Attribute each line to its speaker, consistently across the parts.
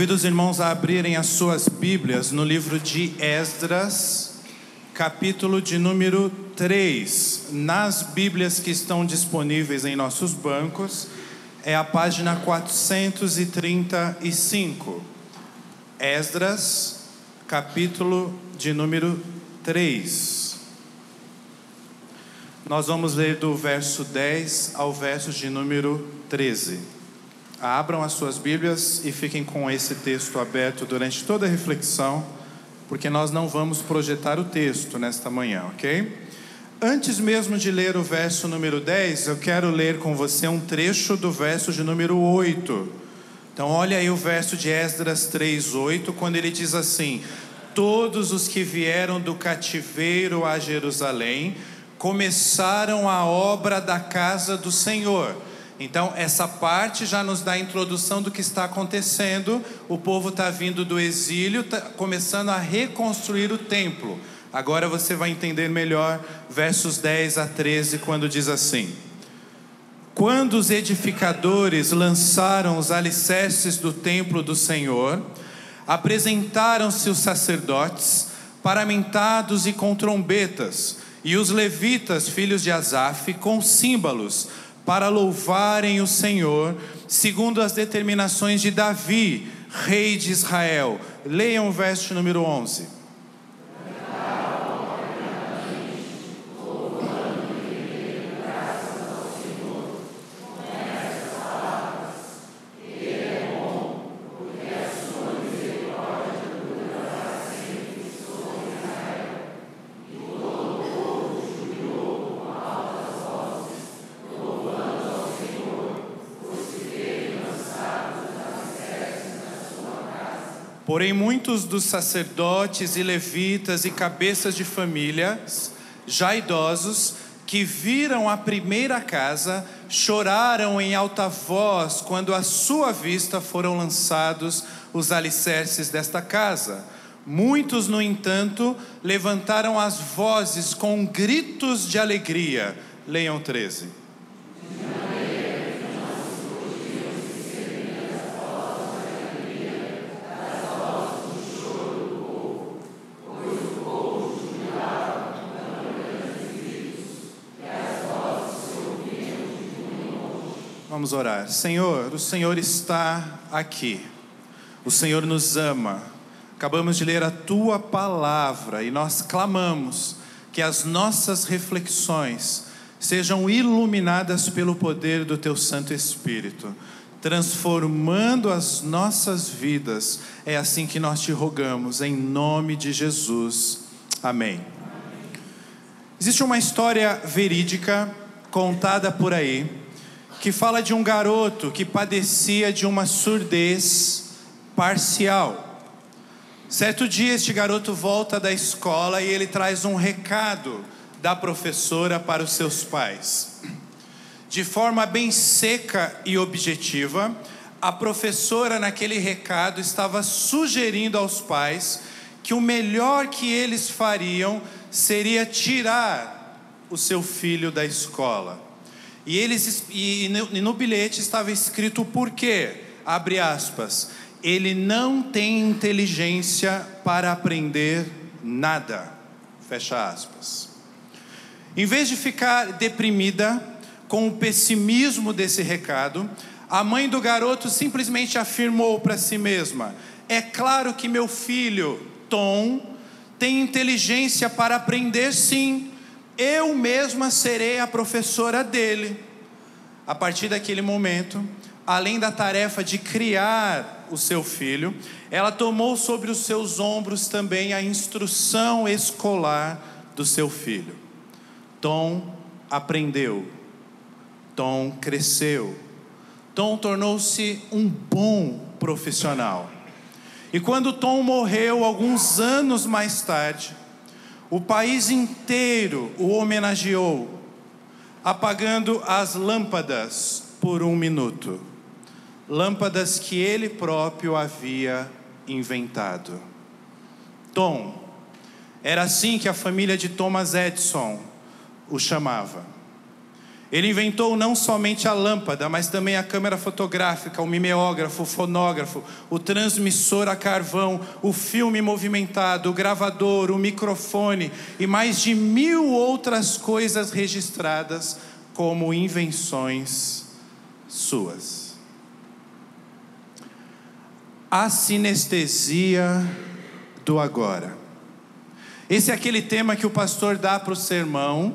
Speaker 1: Convido os irmãos a abrirem as suas Bíblias no livro de Esdras, capítulo de número 3. Nas Bíblias que estão disponíveis em nossos bancos, é a página 435. Esdras, capítulo de número 3. Nós vamos ler do verso 10 ao verso de número 13. Abram as suas Bíblias e fiquem com esse texto aberto durante toda a reflexão, porque nós não vamos projetar o texto nesta manhã, ok? Antes mesmo de ler o verso número 10, eu quero ler com você um trecho do verso de número 8. Então, olha aí o verso de Esdras 3:8, quando ele diz assim: Todos os que vieram do cativeiro a Jerusalém começaram a obra da casa do Senhor então, essa parte já nos dá a introdução do que está acontecendo. O povo está vindo do exílio, tá começando a reconstruir o templo. Agora você vai entender melhor versos 10 a 13, quando diz assim: Quando os edificadores lançaram os alicerces do templo do Senhor, apresentaram-se os sacerdotes, paramentados e com trombetas, e os levitas, filhos de Asaf, com símbolos para louvarem o Senhor, segundo as determinações de Davi, rei de Israel. Leiam o verso número 11. Porém, muitos dos sacerdotes e levitas e cabeças de famílias, já idosos, que viram a primeira casa, choraram em alta voz quando à sua vista foram lançados os alicerces desta casa. Muitos, no entanto, levantaram as vozes com gritos de alegria. Leiam 13. Vamos orar. Senhor, o Senhor está aqui. O Senhor nos ama. Acabamos de ler a tua palavra e nós clamamos que as nossas reflexões sejam iluminadas pelo poder do teu Santo Espírito, transformando as nossas vidas. É assim que nós te rogamos, em nome de Jesus. Amém. Existe uma história verídica contada por aí que fala de um garoto que padecia de uma surdez parcial. Certo dia, este garoto volta da escola e ele traz um recado da professora para os seus pais. De forma bem seca e objetiva, a professora, naquele recado, estava sugerindo aos pais que o melhor que eles fariam seria tirar o seu filho da escola. E, eles, e no, e no bilhete estava escrito o porquê, abre aspas, ele não tem inteligência para aprender nada, fecha aspas. Em vez de ficar deprimida com o pessimismo desse recado, a mãe do garoto simplesmente afirmou para si mesma: É claro que meu filho, Tom, tem inteligência para aprender sim, eu mesma serei a professora dele. A partir daquele momento, além da tarefa de criar o seu filho, ela tomou sobre os seus ombros também a instrução escolar do seu filho. Tom aprendeu, Tom cresceu, Tom tornou-se um bom profissional. E quando Tom morreu, alguns anos mais tarde, o país inteiro o homenageou, apagando as lâmpadas por um minuto. Lâmpadas que ele próprio havia inventado. Tom, era assim que a família de Thomas Edison o chamava. Ele inventou não somente a lâmpada, mas também a câmera fotográfica, o mimeógrafo, o fonógrafo, o transmissor a carvão, o filme movimentado, o gravador, o microfone e mais de mil outras coisas registradas como invenções suas. A sinestesia do agora. Esse é aquele tema que o pastor dá para o sermão.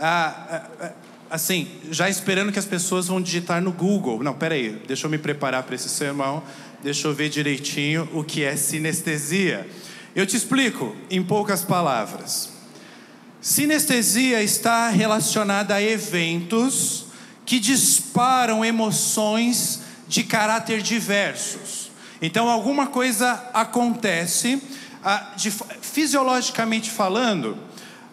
Speaker 1: Ah, ah, ah assim, já esperando que as pessoas vão digitar no Google. Não, peraí, deixa eu me preparar para esse sermão, deixa eu ver direitinho o que é sinestesia. Eu te explico em poucas palavras. Sinestesia está relacionada a eventos que disparam emoções de caráter diversos. Então, alguma coisa acontece, ah, de, fisiologicamente falando,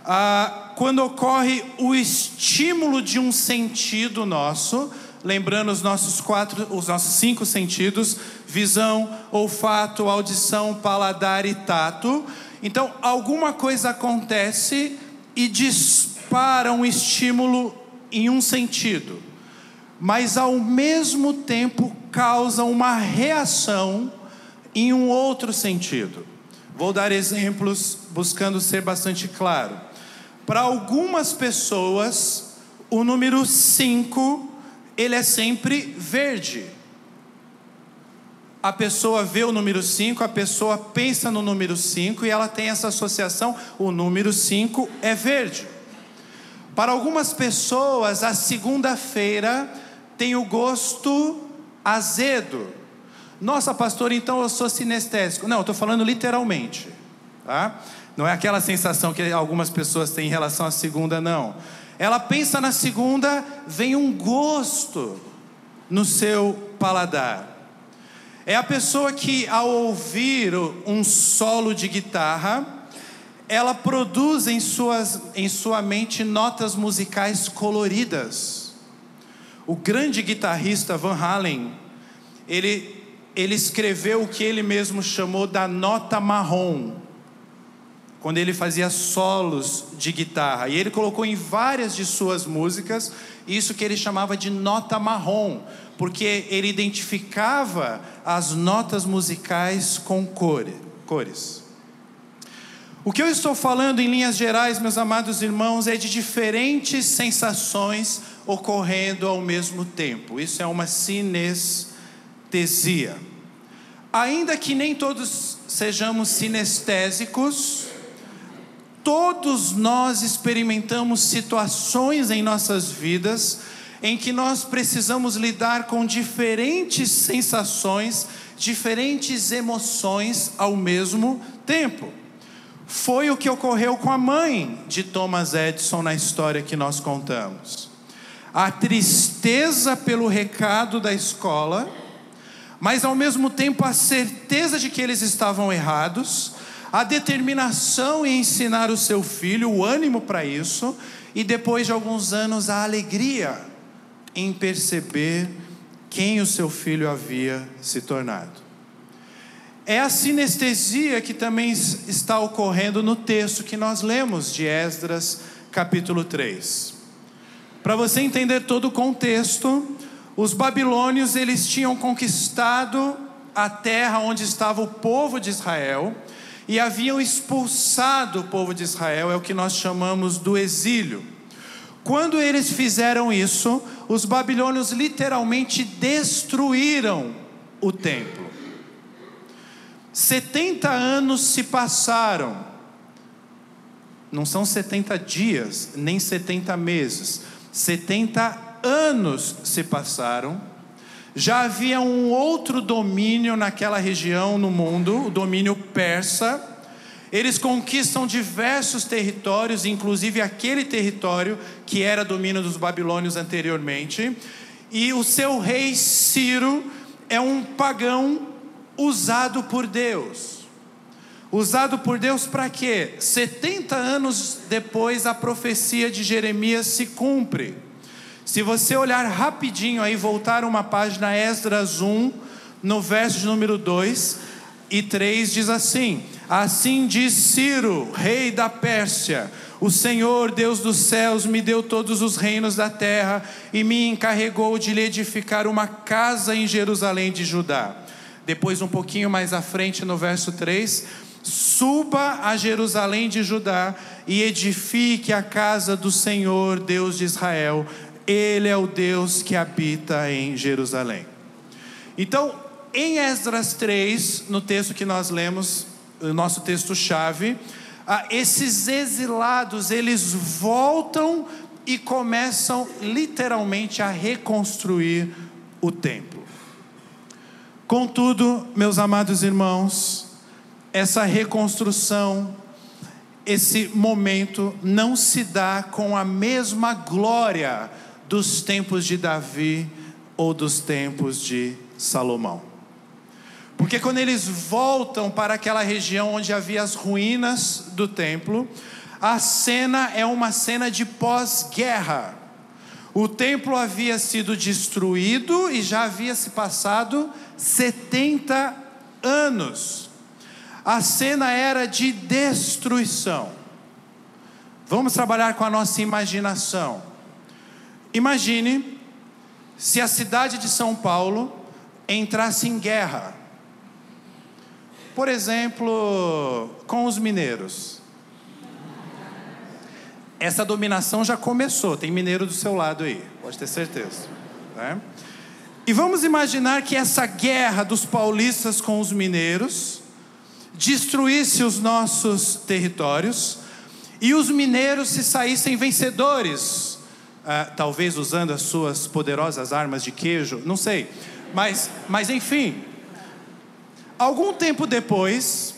Speaker 1: ah, quando ocorre o estímulo de um sentido nosso, lembrando os nossos quatro, os nossos cinco sentidos: visão, olfato, audição, paladar e tato. Então, alguma coisa acontece e dispara um estímulo em um sentido, mas ao mesmo tempo causa uma reação em um outro sentido. Vou dar exemplos buscando ser bastante claro. Para algumas pessoas, o número 5, ele é sempre verde. A pessoa vê o número 5, a pessoa pensa no número 5 e ela tem essa associação, o número 5 é verde. Para algumas pessoas, a segunda-feira tem o gosto azedo. Nossa, pastor, então eu sou sinestésico. Não, estou falando literalmente. Tá? Não é aquela sensação que algumas pessoas têm em relação à segunda, não. Ela pensa na segunda, vem um gosto no seu paladar. É a pessoa que, ao ouvir um solo de guitarra, ela produz em, suas, em sua mente notas musicais coloridas. O grande guitarrista Van Halen, ele, ele escreveu o que ele mesmo chamou da nota marrom quando ele fazia solos de guitarra. E ele colocou em várias de suas músicas isso que ele chamava de nota marrom, porque ele identificava as notas musicais com cores. O que eu estou falando em linhas gerais, meus amados irmãos, é de diferentes sensações ocorrendo ao mesmo tempo. Isso é uma sinestesia. Ainda que nem todos sejamos sinestésicos, Todos nós experimentamos situações em nossas vidas em que nós precisamos lidar com diferentes sensações, diferentes emoções ao mesmo tempo. Foi o que ocorreu com a mãe de Thomas Edison na história que nós contamos. A tristeza pelo recado da escola, mas ao mesmo tempo a certeza de que eles estavam errados, a determinação em ensinar o seu filho, o ânimo para isso, e depois de alguns anos a alegria em perceber quem o seu filho havia se tornado. É a sinestesia que também está ocorrendo no texto que nós lemos de Esdras, capítulo 3. Para você entender todo o contexto, os babilônios eles tinham conquistado a terra onde estava o povo de Israel e haviam expulsado o povo de Israel, é o que nós chamamos do exílio. Quando eles fizeram isso, os babilônios literalmente destruíram o templo. 70 anos se passaram, não são 70 dias, nem 70 meses, 70 anos se passaram já havia um outro domínio naquela região no mundo, o domínio persa. Eles conquistam diversos territórios, inclusive aquele território que era domínio dos babilônios anteriormente. E o seu rei Ciro é um pagão usado por Deus. Usado por Deus para quê? 70 anos depois a profecia de Jeremias se cumpre. Se você olhar rapidinho aí, voltar uma página, Esdras 1, no verso número 2 e 3, diz assim: Assim diz Ciro, rei da Pérsia, O Senhor, Deus dos céus, me deu todos os reinos da terra e me encarregou de lhe edificar uma casa em Jerusalém de Judá. Depois, um pouquinho mais à frente, no verso 3, suba a Jerusalém de Judá e edifique a casa do Senhor, Deus de Israel. Ele é o Deus que habita em Jerusalém. Então, em Esdras 3, no texto que nós lemos, o nosso texto-chave, ah, esses exilados, eles voltam e começam literalmente a reconstruir o templo. Contudo, meus amados irmãos, essa reconstrução, esse momento não se dá com a mesma glória dos tempos de Davi ou dos tempos de Salomão. Porque quando eles voltam para aquela região onde havia as ruínas do templo, a cena é uma cena de pós-guerra. O templo havia sido destruído e já havia se passado 70 anos. A cena era de destruição. Vamos trabalhar com a nossa imaginação. Imagine se a cidade de São Paulo entrasse em guerra. Por exemplo, com os mineiros. Essa dominação já começou, tem mineiro do seu lado aí, pode ter certeza. Né? E vamos imaginar que essa guerra dos paulistas com os mineiros destruísse os nossos territórios e os mineiros se saíssem vencedores, ah, talvez usando as suas poderosas armas de queijo, não sei, mas, mas enfim. Algum tempo depois,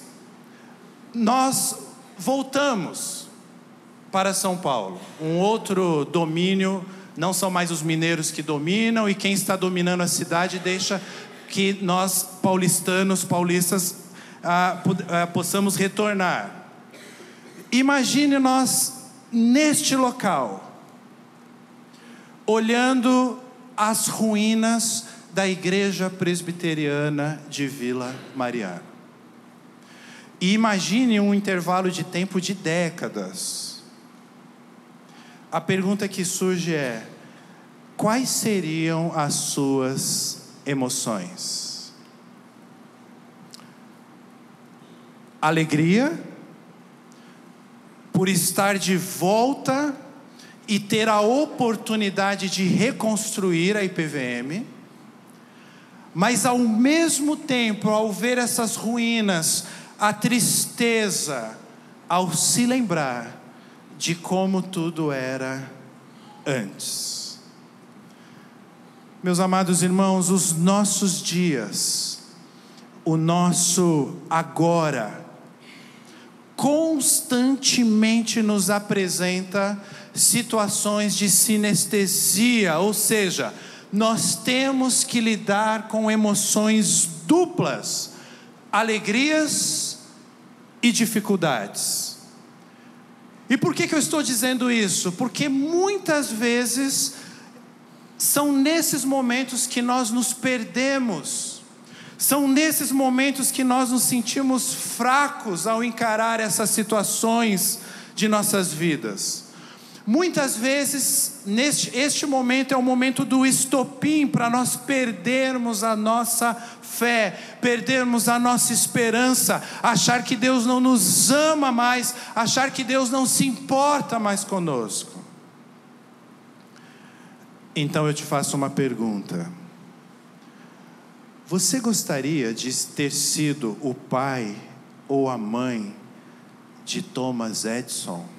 Speaker 1: nós voltamos para São Paulo, um outro domínio não são mais os mineiros que dominam, e quem está dominando a cidade deixa que nós, paulistanos, paulistas, ah, ah, possamos retornar. Imagine nós neste local, olhando as ruínas da igreja presbiteriana de Vila Mariana. E imagine um intervalo de tempo de décadas a pergunta que surge é: quais seriam as suas emoções? Alegria por estar de volta e ter a oportunidade de reconstruir a IPVM, mas ao mesmo tempo, ao ver essas ruínas, a tristeza, ao se lembrar de como tudo era antes. Meus amados irmãos, os nossos dias, o nosso agora, constantemente nos apresenta situações de sinestesia, ou seja, nós temos que lidar com emoções duplas, alegrias e dificuldades. E por que, que eu estou dizendo isso? Porque muitas vezes são nesses momentos que nós nos perdemos, são nesses momentos que nós nos sentimos fracos ao encarar essas situações de nossas vidas. Muitas vezes, neste este momento é o momento do estopim para nós perdermos a nossa fé, perdermos a nossa esperança, achar que Deus não nos ama mais, achar que Deus não se importa mais conosco. Então eu te faço uma pergunta. Você gostaria de ter sido o pai ou a mãe de Thomas Edison?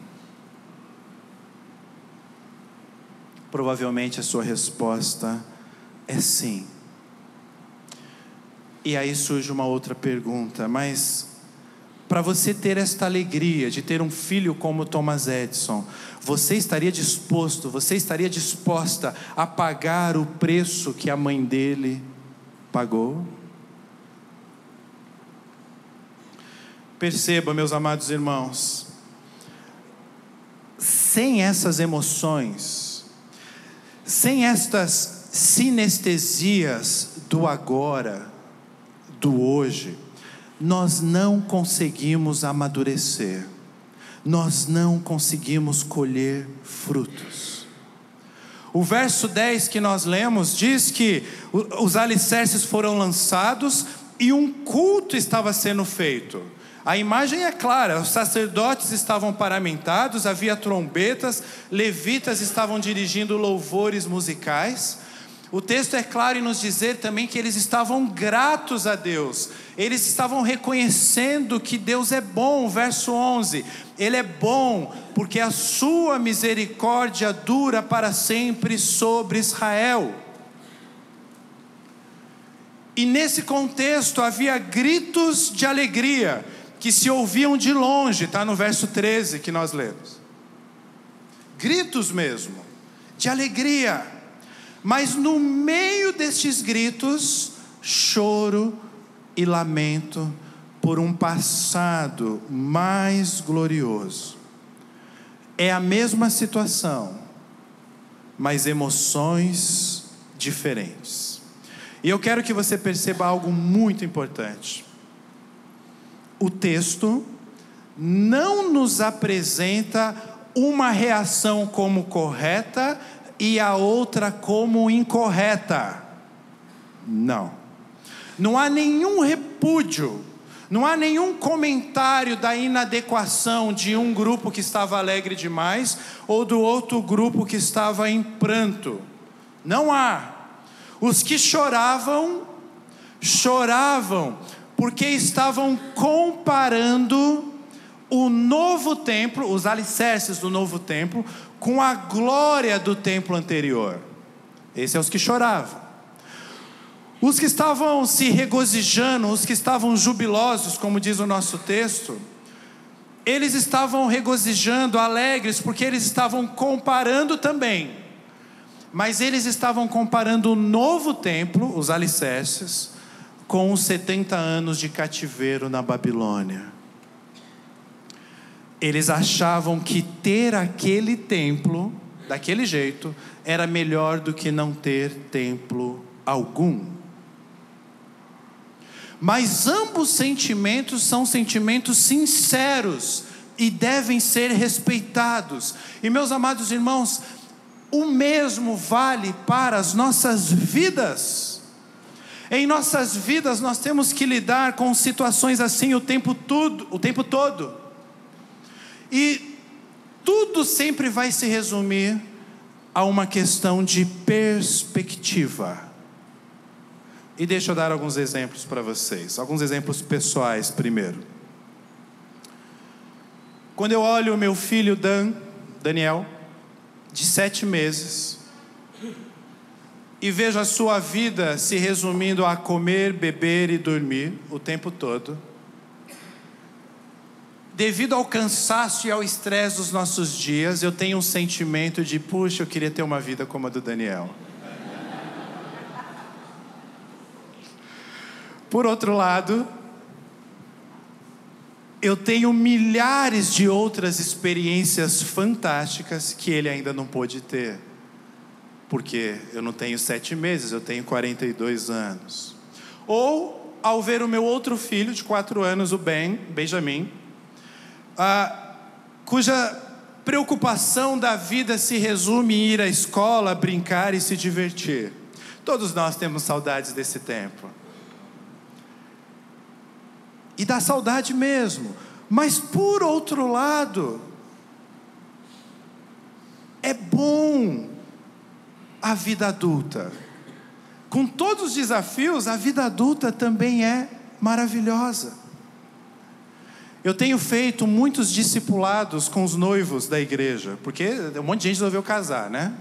Speaker 1: Provavelmente a sua resposta é sim. E aí surge uma outra pergunta, mas para você ter esta alegria de ter um filho como Thomas Edison, você estaria disposto, você estaria disposta a pagar o preço que a mãe dele pagou? Perceba, meus amados irmãos, sem essas emoções, sem estas sinestesias do agora, do hoje, nós não conseguimos amadurecer, nós não conseguimos colher frutos. O verso 10 que nós lemos diz que os alicerces foram lançados e um culto estava sendo feito. A imagem é clara: os sacerdotes estavam paramentados, havia trombetas, levitas estavam dirigindo louvores musicais. O texto é claro em nos dizer também que eles estavam gratos a Deus, eles estavam reconhecendo que Deus é bom, verso 11: Ele é bom, porque a sua misericórdia dura para sempre sobre Israel. E nesse contexto havia gritos de alegria que se ouviam de longe, está no verso 13 que nós lemos. Gritos mesmo, de alegria. Mas no meio destes gritos, choro e lamento por um passado mais glorioso. É a mesma situação, mas emoções diferentes. E eu quero que você perceba algo muito importante. O texto não nos apresenta uma reação como correta e a outra como incorreta. Não. Não há nenhum repúdio, não há nenhum comentário da inadequação de um grupo que estava alegre demais ou do outro grupo que estava em pranto. Não há. Os que choravam, choravam porque estavam comparando o novo templo, os alicerces do novo templo, com a glória do templo anterior. Esses são os que choravam. Os que estavam se regozijando, os que estavam jubilosos, como diz o nosso texto, eles estavam regozijando, alegres, porque eles estavam comparando também. Mas eles estavam comparando o novo templo, os alicerces, com os 70 anos de cativeiro na Babilônia. Eles achavam que ter aquele templo, daquele jeito, era melhor do que não ter templo algum. Mas ambos sentimentos são sentimentos sinceros e devem ser respeitados. E meus amados irmãos, o mesmo vale para as nossas vidas. Em nossas vidas nós temos que lidar com situações assim o tempo todo, o tempo todo. E tudo sempre vai se resumir a uma questão de perspectiva. E deixa eu dar alguns exemplos para vocês, alguns exemplos pessoais primeiro. Quando eu olho o meu filho Dan, Daniel, de sete meses, e vejo a sua vida se resumindo a comer, beber e dormir o tempo todo, devido ao cansaço e ao estresse dos nossos dias, eu tenho um sentimento de, puxa, eu queria ter uma vida como a do Daniel. Por outro lado, eu tenho milhares de outras experiências fantásticas que ele ainda não pôde ter. Porque eu não tenho sete meses, eu tenho 42 anos. Ou ao ver o meu outro filho de quatro anos, o Ben, Benjamin, ah, cuja preocupação da vida se resume em ir à escola, brincar e se divertir. Todos nós temos saudades desse tempo. E dá saudade mesmo. Mas por outro lado, é bom a vida adulta. Com todos os desafios, a vida adulta também é maravilhosa. Eu tenho feito muitos discipulados com os noivos da igreja, porque um monte de gente resolveu casar, né?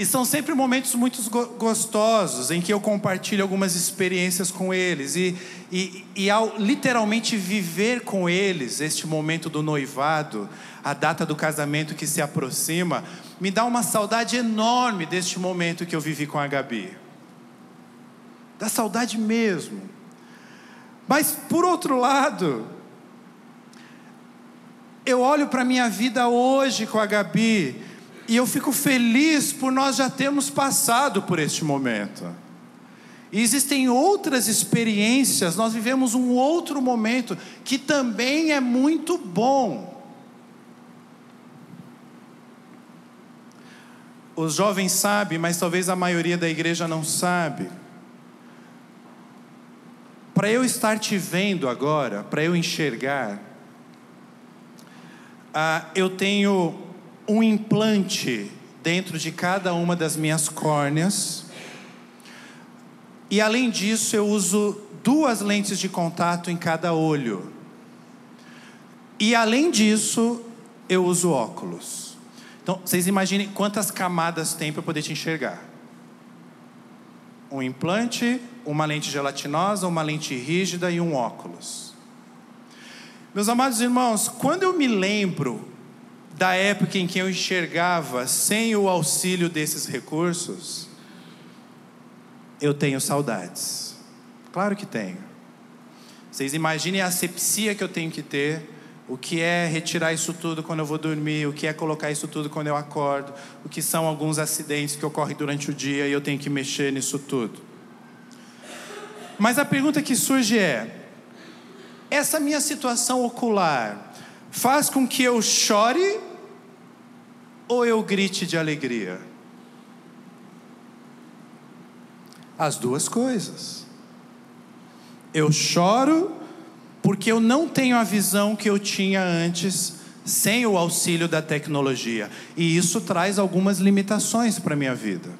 Speaker 1: E são sempre momentos muito gostosos em que eu compartilho algumas experiências com eles. E, e, e, ao literalmente viver com eles este momento do noivado, a data do casamento que se aproxima, me dá uma saudade enorme deste momento que eu vivi com a Gabi. Dá saudade mesmo. Mas por outro lado, eu olho para a minha vida hoje com a Gabi e eu fico feliz por nós já termos passado por este momento. E existem outras experiências, nós vivemos um outro momento que também é muito bom. Os jovens sabem, mas talvez a maioria da igreja não sabe. Para eu estar te vendo agora, para eu enxergar, ah, eu tenho um implante dentro de cada uma das minhas córneas. E além disso, eu uso duas lentes de contato em cada olho. E além disso, eu uso óculos. Então, vocês imaginem quantas camadas tem para poder te enxergar. Um implante, uma lente gelatinosa, uma lente rígida e um óculos. Meus amados irmãos, quando eu me lembro da época em que eu enxergava sem o auxílio desses recursos, eu tenho saudades. Claro que tenho. Vocês imaginem a asepsia que eu tenho que ter, o que é retirar isso tudo quando eu vou dormir, o que é colocar isso tudo quando eu acordo, o que são alguns acidentes que ocorrem durante o dia e eu tenho que mexer nisso tudo. Mas a pergunta que surge é: essa minha situação ocular faz com que eu chore ou eu grite de alegria? As duas coisas. Eu choro porque eu não tenho a visão que eu tinha antes sem o auxílio da tecnologia. E isso traz algumas limitações para a minha vida.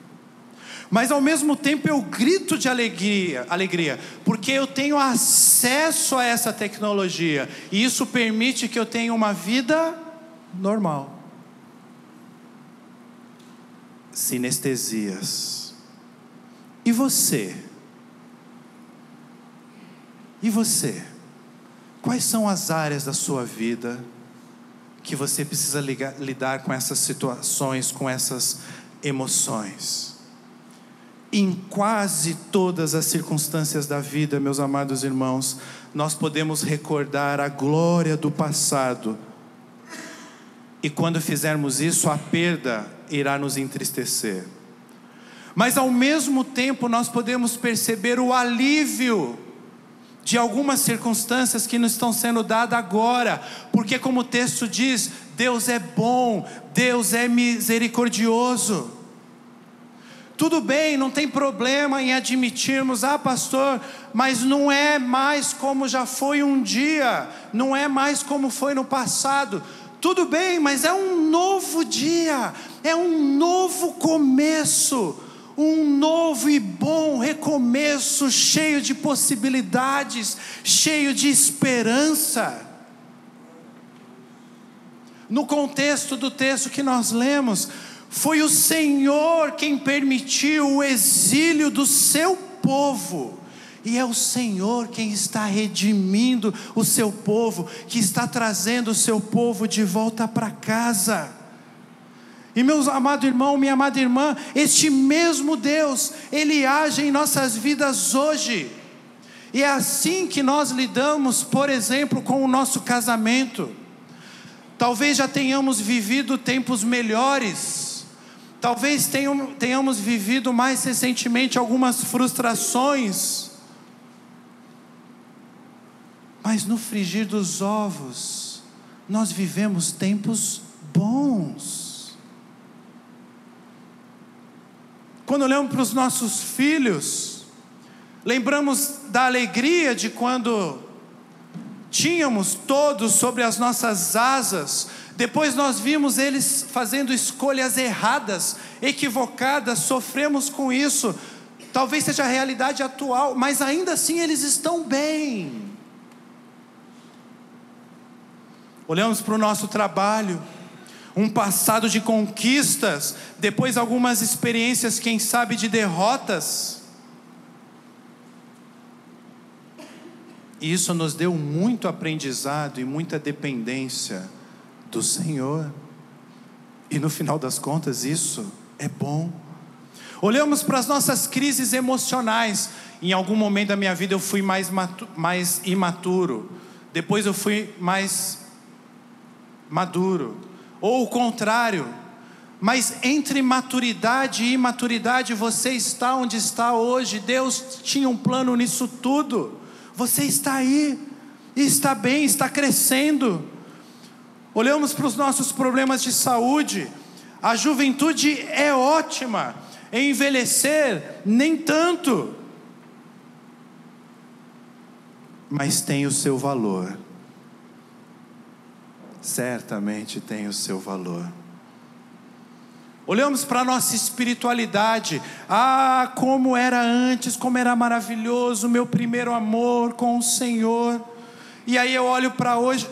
Speaker 1: Mas ao mesmo tempo eu grito de alegria, alegria, porque eu tenho acesso a essa tecnologia e isso permite que eu tenha uma vida normal. Sinestesias. E você? E você? Quais são as áreas da sua vida que você precisa ligar, lidar com essas situações, com essas emoções? Em quase todas as circunstâncias da vida, meus amados irmãos, nós podemos recordar a glória do passado. E quando fizermos isso, a perda irá nos entristecer. Mas ao mesmo tempo, nós podemos perceber o alívio de algumas circunstâncias que nos estão sendo dadas agora, porque, como o texto diz, Deus é bom, Deus é misericordioso. Tudo bem, não tem problema em admitirmos, ah, pastor, mas não é mais como já foi um dia, não é mais como foi no passado. Tudo bem, mas é um novo dia, é um novo começo um novo e bom recomeço, cheio de possibilidades, cheio de esperança. No contexto do texto que nós lemos, foi o Senhor quem permitiu o exílio do seu povo. E é o Senhor quem está redimindo o seu povo, que está trazendo o seu povo de volta para casa. E meus amado irmão, minha amada irmã, este mesmo Deus, ele age em nossas vidas hoje. E é assim que nós lidamos, por exemplo, com o nosso casamento. Talvez já tenhamos vivido tempos melhores, talvez tenhamos vivido mais recentemente algumas frustrações, mas no frigir dos ovos, nós vivemos tempos bons. Quando olhamos para os nossos filhos, lembramos da alegria de quando tínhamos todos sobre as nossas asas, depois nós vimos eles fazendo escolhas erradas, equivocadas, sofremos com isso. Talvez seja a realidade atual, mas ainda assim eles estão bem. Olhamos para o nosso trabalho, um passado de conquistas, depois algumas experiências, quem sabe, de derrotas. E isso nos deu muito aprendizado e muita dependência do Senhor. E no final das contas, isso é bom. Olhamos para as nossas crises emocionais. Em algum momento da minha vida eu fui mais, mais imaturo, depois eu fui mais maduro ou o contrário. Mas entre maturidade e imaturidade, você está onde está hoje. Deus tinha um plano nisso tudo. Você está aí, está bem, está crescendo. Olhamos para os nossos problemas de saúde. A juventude é ótima, envelhecer, nem tanto. Mas tem o seu valor. Certamente tem o seu valor. Olhamos para a nossa espiritualidade. Ah, como era antes, como era maravilhoso o meu primeiro amor com o Senhor. E aí eu olho para hoje,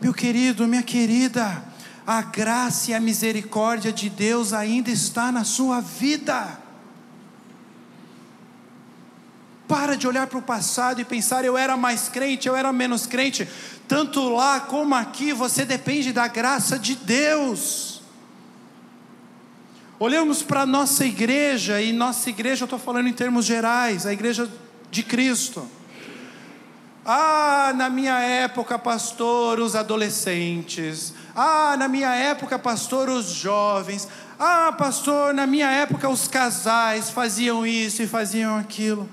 Speaker 1: meu querido, minha querida, a graça e a misericórdia de Deus ainda está na sua vida. Para de olhar para o passado e pensar, eu era mais crente, eu era menos crente. Tanto lá como aqui, você depende da graça de Deus. Olhamos para a nossa igreja, e nossa igreja, eu estou falando em termos gerais, a igreja de Cristo. Ah, na minha época, pastor, os adolescentes. Ah, na minha época, pastor, os jovens. Ah, pastor, na minha época, os casais faziam isso e faziam aquilo.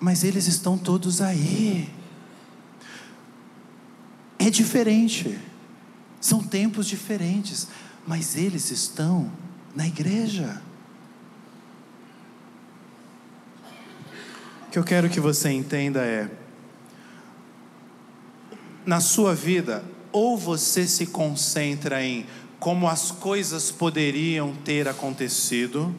Speaker 1: Mas eles estão todos aí. É diferente. São tempos diferentes mas eles estão na igreja. O que eu quero que você entenda é: na sua vida, ou você se concentra em como as coisas poderiam ter acontecido,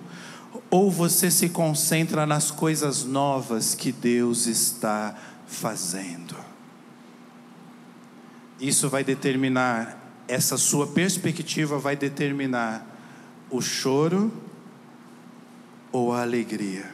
Speaker 1: ou você se concentra nas coisas novas que Deus está fazendo. Isso vai determinar essa sua perspectiva vai determinar o choro ou a alegria.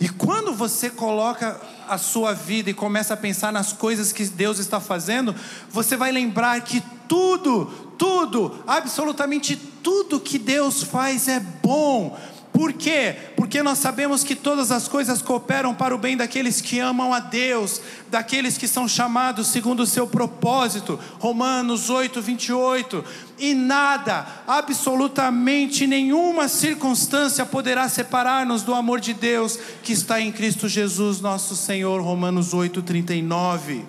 Speaker 1: E quando você coloca a sua vida e começa a pensar nas coisas que Deus está fazendo, você vai lembrar que tudo, tudo, absolutamente tudo que Deus faz é bom por quê? Porque nós sabemos que todas as coisas cooperam para o bem daqueles que amam a Deus, daqueles que são chamados segundo o seu propósito. Romanos 8, 28. E nada, absolutamente nenhuma circunstância poderá separar-nos do amor de Deus que está em Cristo Jesus, nosso Senhor. Romanos 8, 39.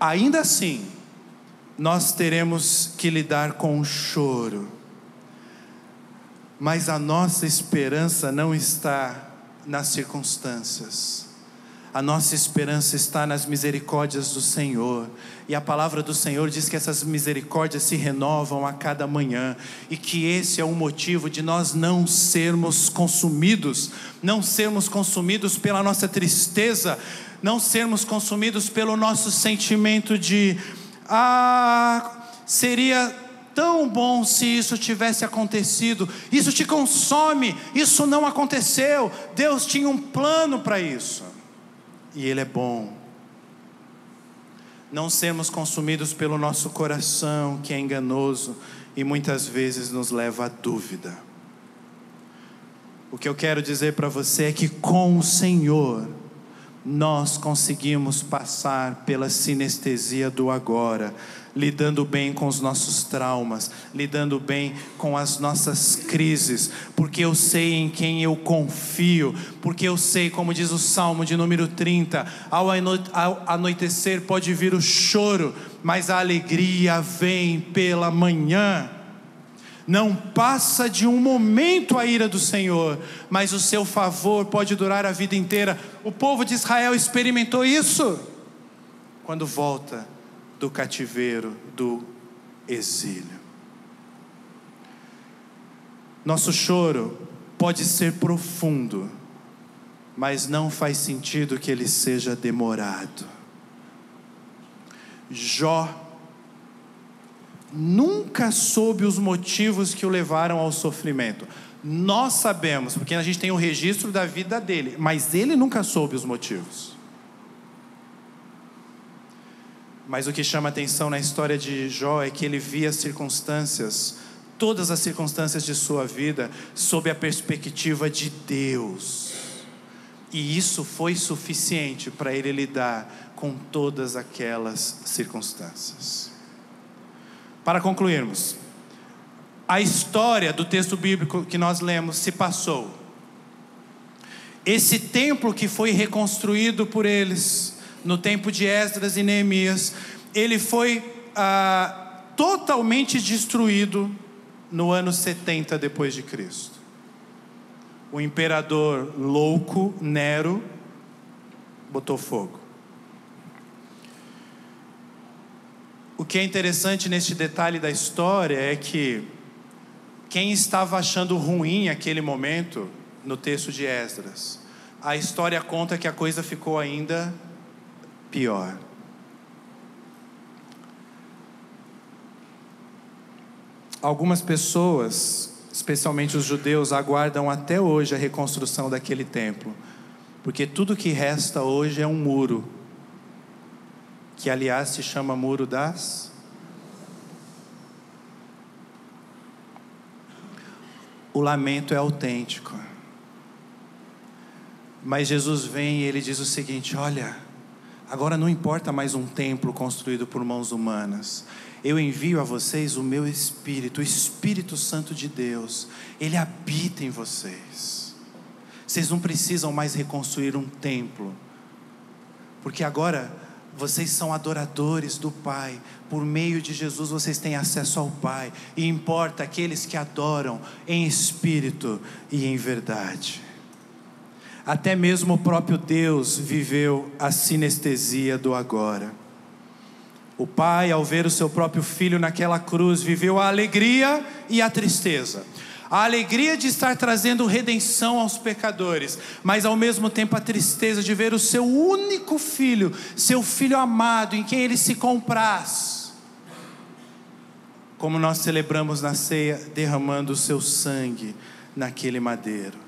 Speaker 1: Ainda assim, nós teremos que lidar com o choro mas a nossa esperança não está nas circunstâncias. A nossa esperança está nas misericórdias do Senhor. E a palavra do Senhor diz que essas misericórdias se renovam a cada manhã. E que esse é o motivo de nós não sermos consumidos, não sermos consumidos pela nossa tristeza, não sermos consumidos pelo nosso sentimento de, ah, seria tão bom se isso tivesse acontecido. Isso te consome, isso não aconteceu. Deus tinha um plano para isso. E Ele é bom. Não sermos consumidos pelo nosso coração, que é enganoso e muitas vezes nos leva à dúvida. O que eu quero dizer para você é que com o Senhor, nós conseguimos passar pela sinestesia do agora, lidando bem com os nossos traumas, lidando bem com as nossas crises, porque eu sei em quem eu confio, porque eu sei, como diz o Salmo de número 30, ao anoitecer pode vir o choro, mas a alegria vem pela manhã. Não passa de um momento a ira do Senhor, mas o seu favor pode durar a vida inteira. O povo de Israel experimentou isso quando volta do cativeiro, do exílio. Nosso choro pode ser profundo, mas não faz sentido que ele seja demorado. Jó nunca soube os motivos que o levaram ao sofrimento. Nós sabemos, porque a gente tem o registro da vida dele, mas ele nunca soube os motivos. Mas o que chama atenção na história de Jó é que ele via as circunstâncias, todas as circunstâncias de sua vida, sob a perspectiva de Deus. E isso foi suficiente para ele lidar com todas aquelas circunstâncias. Para concluirmos, a história do texto bíblico que nós lemos se passou. Esse templo que foi reconstruído por eles no tempo de Esdras e Neemias, ele foi ah, totalmente destruído no ano 70 depois de Cristo. O imperador louco Nero botou fogo. O que é interessante neste detalhe da história é que quem estava achando ruim aquele momento no texto de Esdras, a história conta que a coisa ficou ainda pior. Algumas pessoas, especialmente os judeus, aguardam até hoje a reconstrução daquele templo, porque tudo que resta hoje é um muro, que aliás se chama Muro das. O lamento é autêntico. Mas Jesus vem e ele diz o seguinte: olha, agora não importa mais um templo construído por mãos humanas, eu envio a vocês o meu Espírito, o Espírito Santo de Deus, ele habita em vocês. Vocês não precisam mais reconstruir um templo, porque agora vocês são adoradores do Pai, por meio de Jesus vocês têm acesso ao Pai, e importa aqueles que adoram em espírito e em verdade. Até mesmo o próprio Deus viveu a sinestesia do agora. O pai, ao ver o seu próprio filho naquela cruz, viveu a alegria e a tristeza. A alegria de estar trazendo redenção aos pecadores, mas ao mesmo tempo a tristeza de ver o seu único filho, seu filho amado, em quem ele se compraz. Como nós celebramos na ceia, derramando o seu sangue naquele madeiro,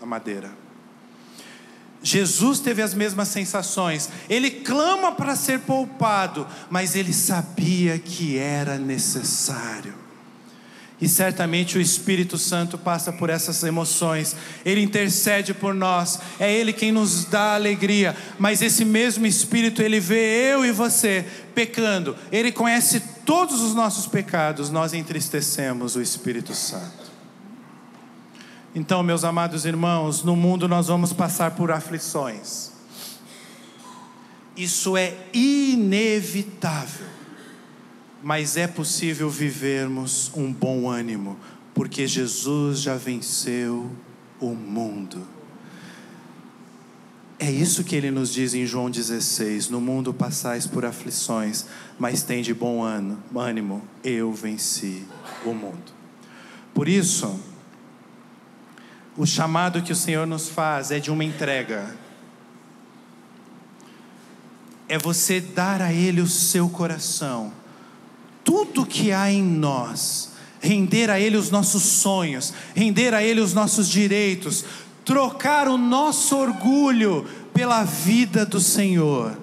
Speaker 1: na madeira. Jesus teve as mesmas sensações. Ele clama para ser poupado, mas ele sabia que era necessário. E certamente o Espírito Santo passa por essas emoções, ele intercede por nós, é ele quem nos dá alegria, mas esse mesmo Espírito, ele vê eu e você pecando, ele conhece todos os nossos pecados, nós entristecemos o Espírito Santo. Então, meus amados irmãos, no mundo nós vamos passar por aflições. Isso é inevitável. Mas é possível vivermos um bom ânimo, porque Jesus já venceu o mundo. É isso que ele nos diz em João 16: No mundo passais por aflições, mas tem de bom ânimo, eu venci o mundo. Por isso, o chamado que o Senhor nos faz é de uma entrega. É você dar a Ele o seu coração, tudo que há em nós, render a Ele os nossos sonhos, render a Ele os nossos direitos, trocar o nosso orgulho pela vida do Senhor.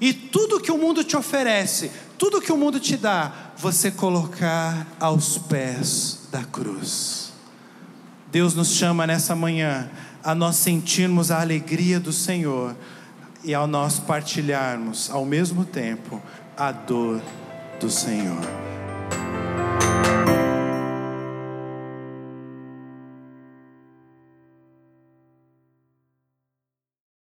Speaker 1: E tudo que o mundo te oferece, tudo que o mundo te dá, você colocar aos pés da cruz. Deus nos chama nessa manhã a nós sentirmos a alegria do Senhor e ao nós partilharmos ao mesmo tempo a dor do Senhor.